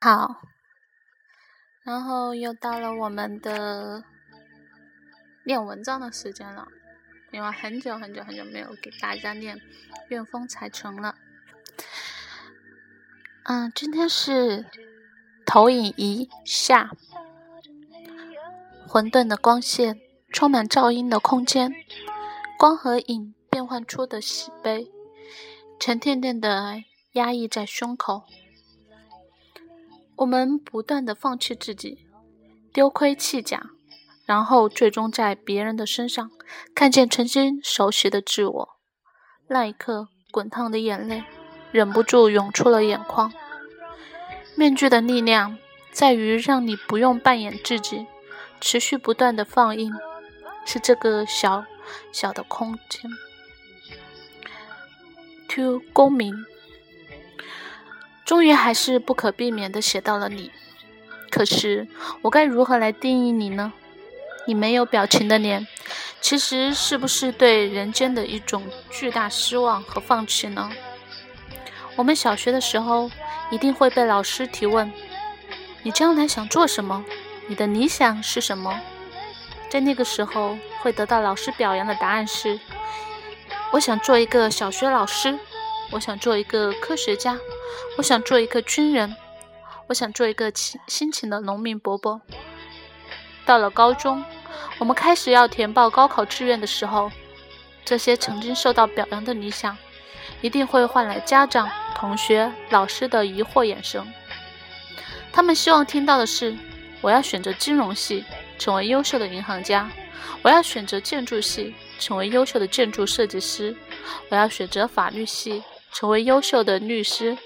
好，然后又到了我们的念文章的时间了，因为很久很久很久没有给大家念《愿风采成》了。嗯，今天是投影仪下，混沌的光线，充满噪音的空间，光和影变换出的喜悲，沉甸甸的压抑在胸口。我们不断的放弃自己，丢盔弃甲，然后最终在别人的身上看见曾经熟悉的自我。那一刻，滚烫的眼泪忍不住涌出了眼眶。面具的力量在于让你不用扮演自己，持续不断的放映，是这个小小的空间。To 公民。终于还是不可避免的写到了你，可是我该如何来定义你呢？你没有表情的脸，其实是不是对人间的一种巨大失望和放弃呢？我们小学的时候一定会被老师提问：“你将来想做什么？你的理想是什么？”在那个时候会得到老师表扬的答案是：“我想做一个小学老师，我想做一个科学家。”我想做一个军人，我想做一个勤辛勤的农民伯伯。到了高中，我们开始要填报高考志愿的时候，这些曾经受到表扬的理想，一定会换来家长、同学、老师的疑惑眼神。他们希望听到的是：我要选择金融系，成为优秀的银行家；我要选择建筑系，成为优秀的建筑设计师；我要选择法律系，成为优秀的律师。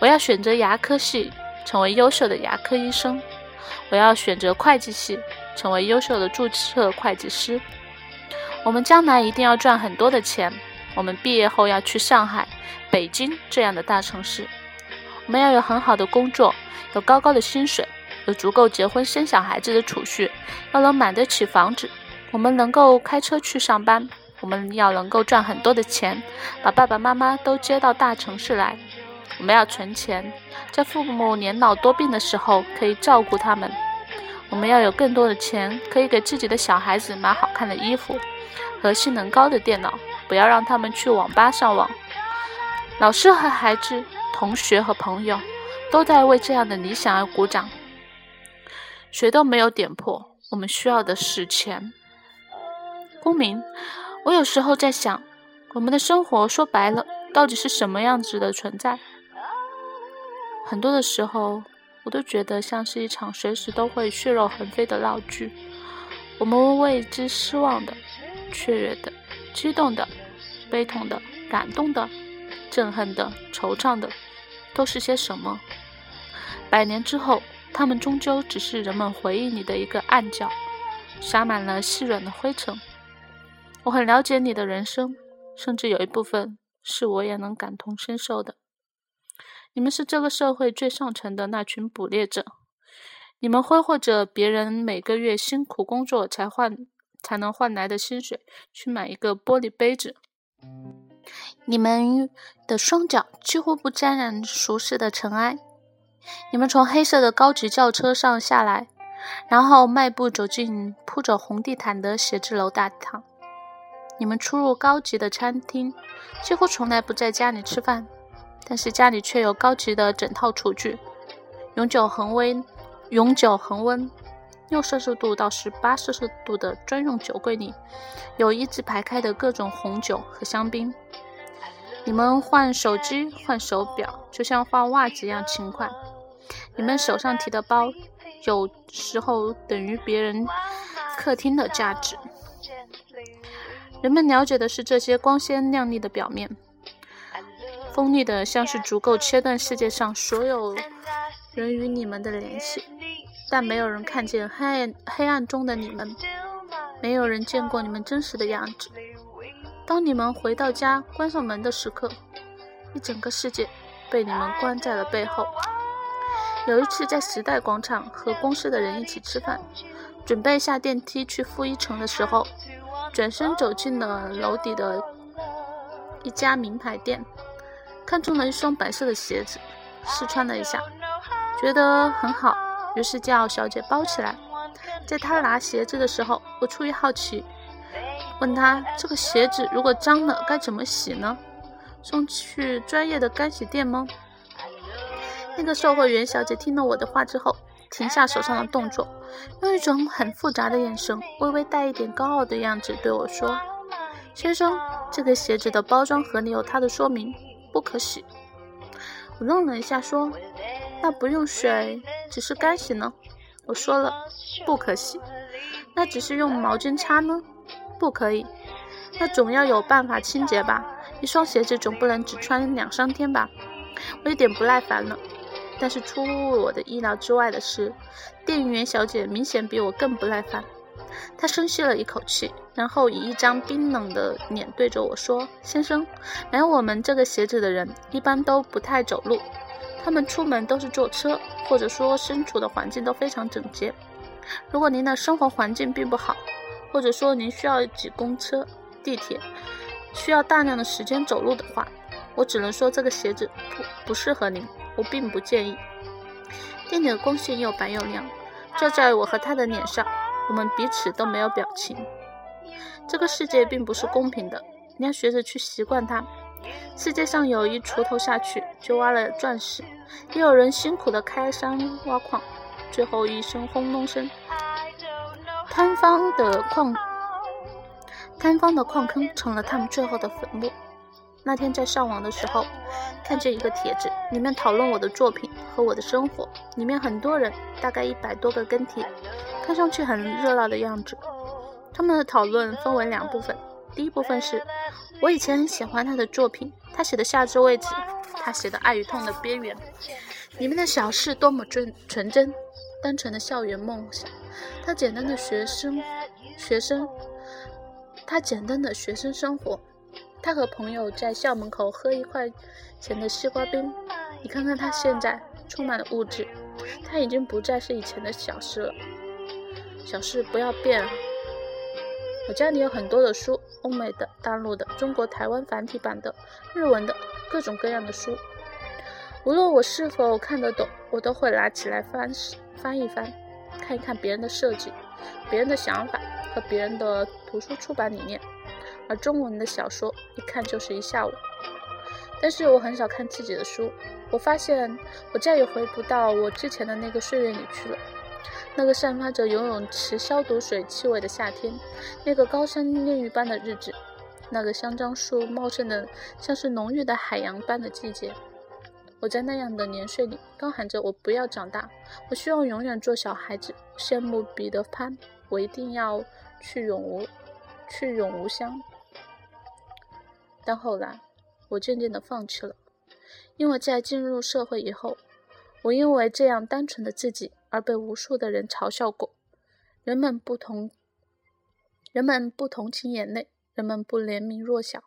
我要选择牙科系，成为优秀的牙科医生；我要选择会计系，成为优秀的注册会计师。我们将来一定要赚很多的钱。我们毕业后要去上海、北京这样的大城市。我们要有很好的工作，有高高的薪水，有足够结婚生小孩子的储蓄，要能买得起房子。我们能够开车去上班。我们要能够赚很多的钱，把爸爸妈妈都接到大城市来。我们要存钱，在父母年老多病的时候可以照顾他们。我们要有更多的钱，可以给自己的小孩子买好看的衣服和性能高的电脑，不要让他们去网吧上网。老师和孩子、同学和朋友都在为这样的理想而鼓掌，谁都没有点破。我们需要的是钱。公民，我有时候在想，我们的生活说白了，到底是什么样子的存在？很多的时候，我都觉得像是一场随时都会血肉横飞的闹剧。我们为之失望的、雀跃的、激动的、悲痛的、感动的、憎恨的、惆怅的，都是些什么？百年之后，他们终究只是人们回忆里的一个暗角，撒满了细软的灰尘。我很了解你的人生，甚至有一部分是我也能感同身受的。你们是这个社会最上层的那群捕猎者，你们挥霍着别人每个月辛苦工作才换才能换来的薪水去买一个玻璃杯子，你们的双脚几乎不沾染俗世的尘埃，你们从黑色的高级轿车上下来，然后迈步走进铺着红地毯的写字楼大堂，你们出入高级的餐厅，几乎从来不在家里吃饭。但是家里却有高级的整套厨具，永久恒温、永久恒温，六摄氏度到十八摄氏度的专用酒柜里，有一字排开的各种红酒和香槟。你们换手机、换手表，就像换袜子一样勤快。你们手上提的包，有时候等于别人客厅的价值。人们了解的是这些光鲜亮丽的表面。锋利的，像是足够切断世界上所有人与你们的联系，但没有人看见黑暗黑暗中的你们，没有人见过你们真实的样子。当你们回到家，关上门的时刻，一整个世界被你们关在了背后。有一次在时代广场和公司的人一起吃饭，准备下电梯去负一层的时候，转身走进了楼底的一家名牌店。看中了一双白色的鞋子，试穿了一下，觉得很好，于是叫小姐包起来。在她拿鞋子的时候，我出于好奇，问她：“这个鞋子如果脏了该怎么洗呢？送去专业的干洗店吗？”那个售货员小姐听了我的话之后，停下手上的动作，用一种很复杂的眼神，微微带一点高傲的样子对我说。先生，这个鞋子的包装盒里有它的说明，不可洗。我愣了一下，说：“那不用水，只是干洗呢？”我说了，不可洗。那只是用毛巾擦呢？不可以。那总要有办法清洁吧？一双鞋子总不能只穿两三天吧？我有点不耐烦了。但是出乎我的意料之外的是，店员小姐明显比我更不耐烦。她深吸了一口气，然后以一张冰冷的脸对着我说：“先生，买我们这个鞋子的人一般都不太走路，他们出门都是坐车，或者说身处的环境都非常整洁。如果您的生活环境并不好，或者说您需要挤公车、地铁，需要大量的时间走路的话，我只能说这个鞋子不不适合您，我并不介意。”店里的光线又白又亮，照在我和他的脸上。我们彼此都没有表情。这个世界并不是公平的，你要学着去习惯它。世界上有一锄头下去就挖了钻石，也有人辛苦的开山挖矿，最后一声轰隆声，摊方的矿摊方的矿坑成了他们最后的坟墓。那天在上网的时候，看见一个帖子，里面讨论我的作品和我的生活，里面很多人，大概一百多个跟帖。看上去很热闹的样子。他们的讨论分为两部分。第一部分是我以前很喜欢他的作品，他写的《夏至未至》，他写的《爱与痛的边缘》，里面的小事多么纯纯真，单纯的校园梦想。他简单的学生，学生，他简单的学生生活。他和朋友在校门口喝一块钱的西瓜冰。你看看他现在，充满了物质，他已经不再是以前的小事了。小事不要变啊！我家里有很多的书，欧美的、大陆的、中国台湾繁体版的、日文的，各种各样的书。无论我是否看得懂，我都会拿起来翻翻一翻，看一看别人的设计、别人的想法和别人的图书出版理念。而中文的小说一看就是一下午。但是我很少看自己的书，我发现我再也回不到我之前的那个岁月里去了。那个散发着游泳池消毒水气味的夏天，那个高山炼狱般的日子，那个香樟树茂盛的像是浓郁的海洋般的季节，我在那样的年岁里高喊着：“我不要长大，我希望永远做小孩子。”羡慕彼得潘，我一定要去永无，去永无乡。但后来，我渐渐地放弃了，因为在进入社会以后，我因为这样单纯的自己。而被无数的人嘲笑过，人们不同，人们不同情眼泪，人们不怜悯弱小。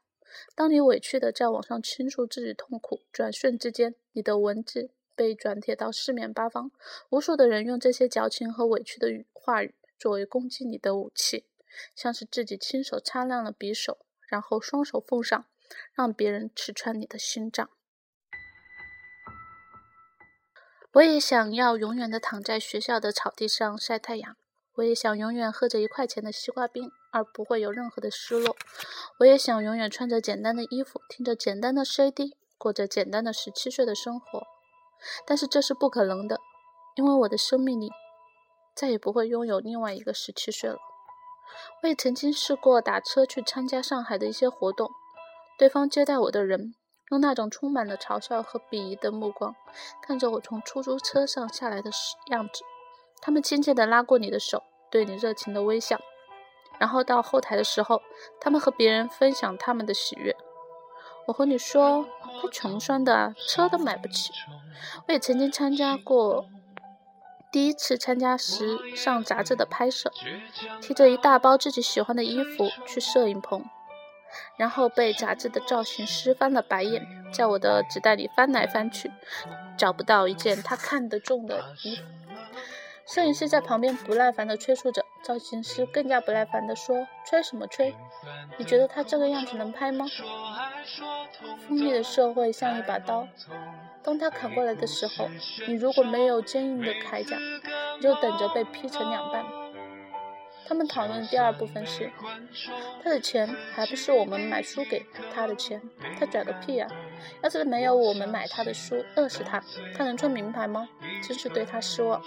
当你委屈的在网上倾诉自己痛苦，转瞬之间，你的文字被转贴到四面八方，无数的人用这些矫情和委屈的语话语作为攻击你的武器，像是自己亲手擦亮了匕首，然后双手奉上，让别人刺穿你的心脏。我也想要永远的躺在学校的草地上晒太阳。我也想永远喝着一块钱的西瓜冰，而不会有任何的失落。我也想永远穿着简单的衣服，听着简单的 CD，过着简单的十七岁的生活。但是这是不可能的，因为我的生命里再也不会拥有另外一个十七岁了。我也曾经试过打车去参加上海的一些活动，对方接待我的人。用那种充满了嘲笑和鄙夷的目光看着我从出租车上下来的样子，他们亲切地拉过你的手，对你热情的微笑，然后到后台的时候，他们和别人分享他们的喜悦。我和你说，他穷酸的，车都买不起。我也曾经参加过第一次参加时尚杂志的拍摄，提着一大包自己喜欢的衣服去摄影棚。然后被杂志的造型师翻了白眼，在我的纸袋里翻来翻去，找不到一件他看得中的衣服。摄影师在旁边不耐烦地催促着，造型师更加不耐烦地说：“催什么催？你觉得他这个样子能拍吗？”锋利的社会像一把刀，当他砍过来的时候，你如果没有坚硬的铠甲，你就等着被劈成两半。他们讨论的第二部分是，他的钱还不是我们买书给他的钱，他拽个屁啊！要是没有我们买他的书，饿死他，他能穿名牌吗？真是对他失望。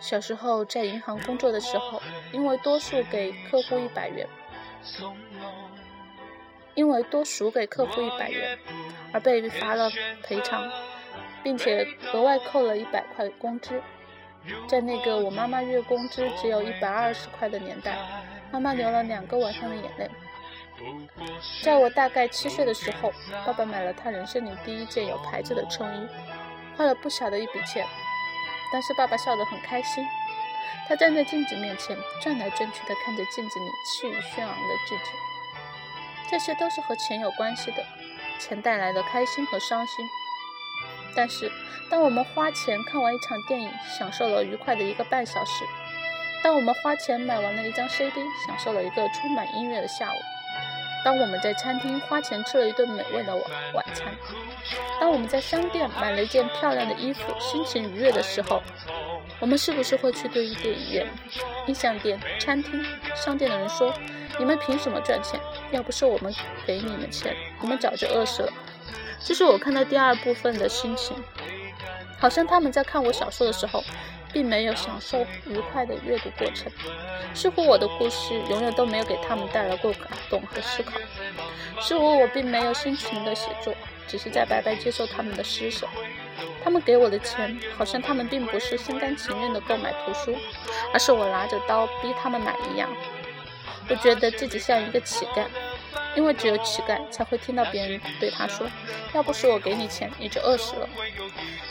小时候在银行工作的时候，因为多数给客户一百元，因为多数给客户一百元而被罚了赔偿，并且额外扣了一百块工资。在那个我妈妈月工资只有一百二十块的年代，妈妈流了两个晚上的眼泪。在我大概七岁的时候，爸爸买了他人生里第一件有牌子的衬衣，花了不小的一笔钱。但是爸爸笑得很开心，他站在镜子面前转来转去的看着镜子里气宇轩昂的自己。这些都是和钱有关系的，钱带来的开心和伤心。但是，当我们花钱看完一场电影，享受了愉快的一个半小时；当我们花钱买完了一张 CD，享受了一个充满音乐的下午；当我们在餐厅花钱吃了一顿美味的晚晚餐。当我们在商店买了一件漂亮的衣服，心情愉悦的时候，我们是不是会去对电影院、音像店、餐厅、商店的人说：“你们凭什么赚钱？要不是我们给你们钱，你们早就饿死了。”这是我看到第二部分的心情，好像他们在看我小说的时候，并没有享受愉快的阅读过程，似乎我的故事永远都没有给他们带来过感动和思考，似乎我并没有心情的写作。只是在白白接受他们的施舍，他们给我的钱，好像他们并不是心甘情愿的购买图书，而是我拿着刀逼他们买一样。我觉得自己像一个乞丐，因为只有乞丐才会听到别人对他说：“要不是我给你钱，你就饿死了。”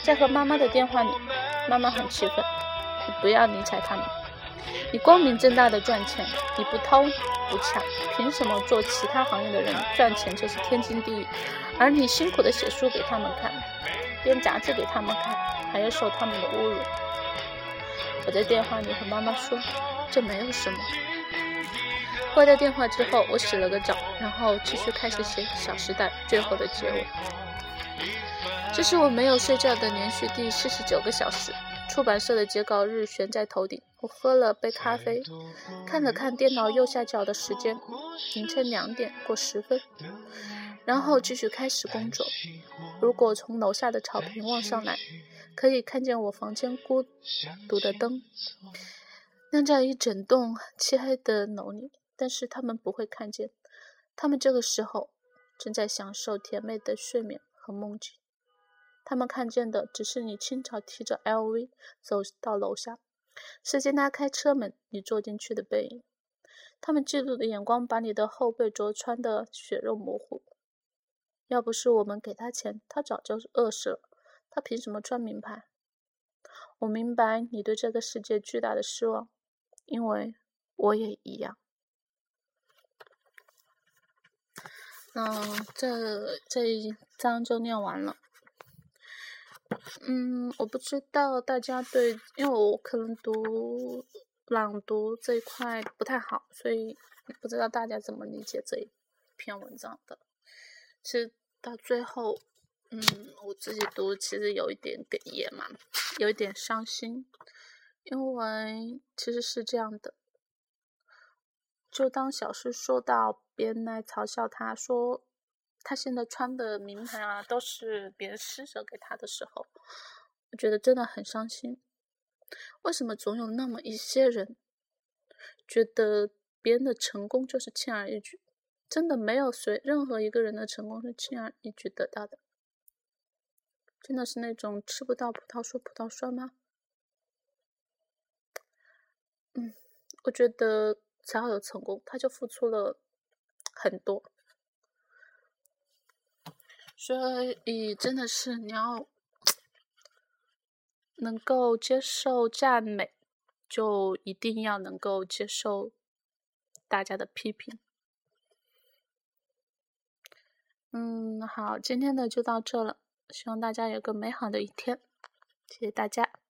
在和妈妈的电话里，妈妈很气愤：“你不要理睬他们，你光明正大的赚钱，你不偷不抢，凭什么做其他行业的人赚钱就是天经地义？”而你辛苦的写书给他们看，编杂志给他们看，还要受他们的侮辱。我在电话里和妈妈说，这没有什么。挂掉电话之后，我洗了个澡，然后继续开始写《小时代》最后的结尾。这是我没有睡觉的连续第四十九个小时。出版社的截稿日悬在头顶，我喝了杯咖啡，看了看电脑右下角的时间，凌晨两点过十分。然后继续开始工作。如果从楼下的草坪望上来，可以看见我房间孤独的灯亮在一整栋漆黑的楼里，但是他们不会看见。他们这个时候正在享受甜美的睡眠和梦境。他们看见的只是你清早提着 LV 走到楼下，司机拉开车门，你坐进去的背影。他们嫉妒的眼光把你的后背灼穿的血肉模糊。要不是我们给他钱，他早就饿死了。他凭什么穿名牌？我明白你对这个世界巨大的失望，因为我也一样。嗯，这这一章就念完了。嗯，我不知道大家对，因为我可能读朗读这一块不太好，所以不知道大家怎么理解这一篇文章的。其实。到最后，嗯，我自己读其实有一点哽咽嘛，有一点伤心，因为其实是这样的，就当小诗说到别人来嘲笑他说他现在穿的名牌啊都是别人施舍给他的时候，我觉得真的很伤心。为什么总有那么一些人觉得别人的成功就是轻而易举？真的没有谁任何一个人的成功是轻而易举得到的，真的是那种吃不到葡萄说葡萄酸吗？嗯，我觉得只要有成功，他就付出了很多，所以真的是你要能够接受赞美，就一定要能够接受大家的批评。嗯，好，今天的就到这了，希望大家有个美好的一天，谢谢大家。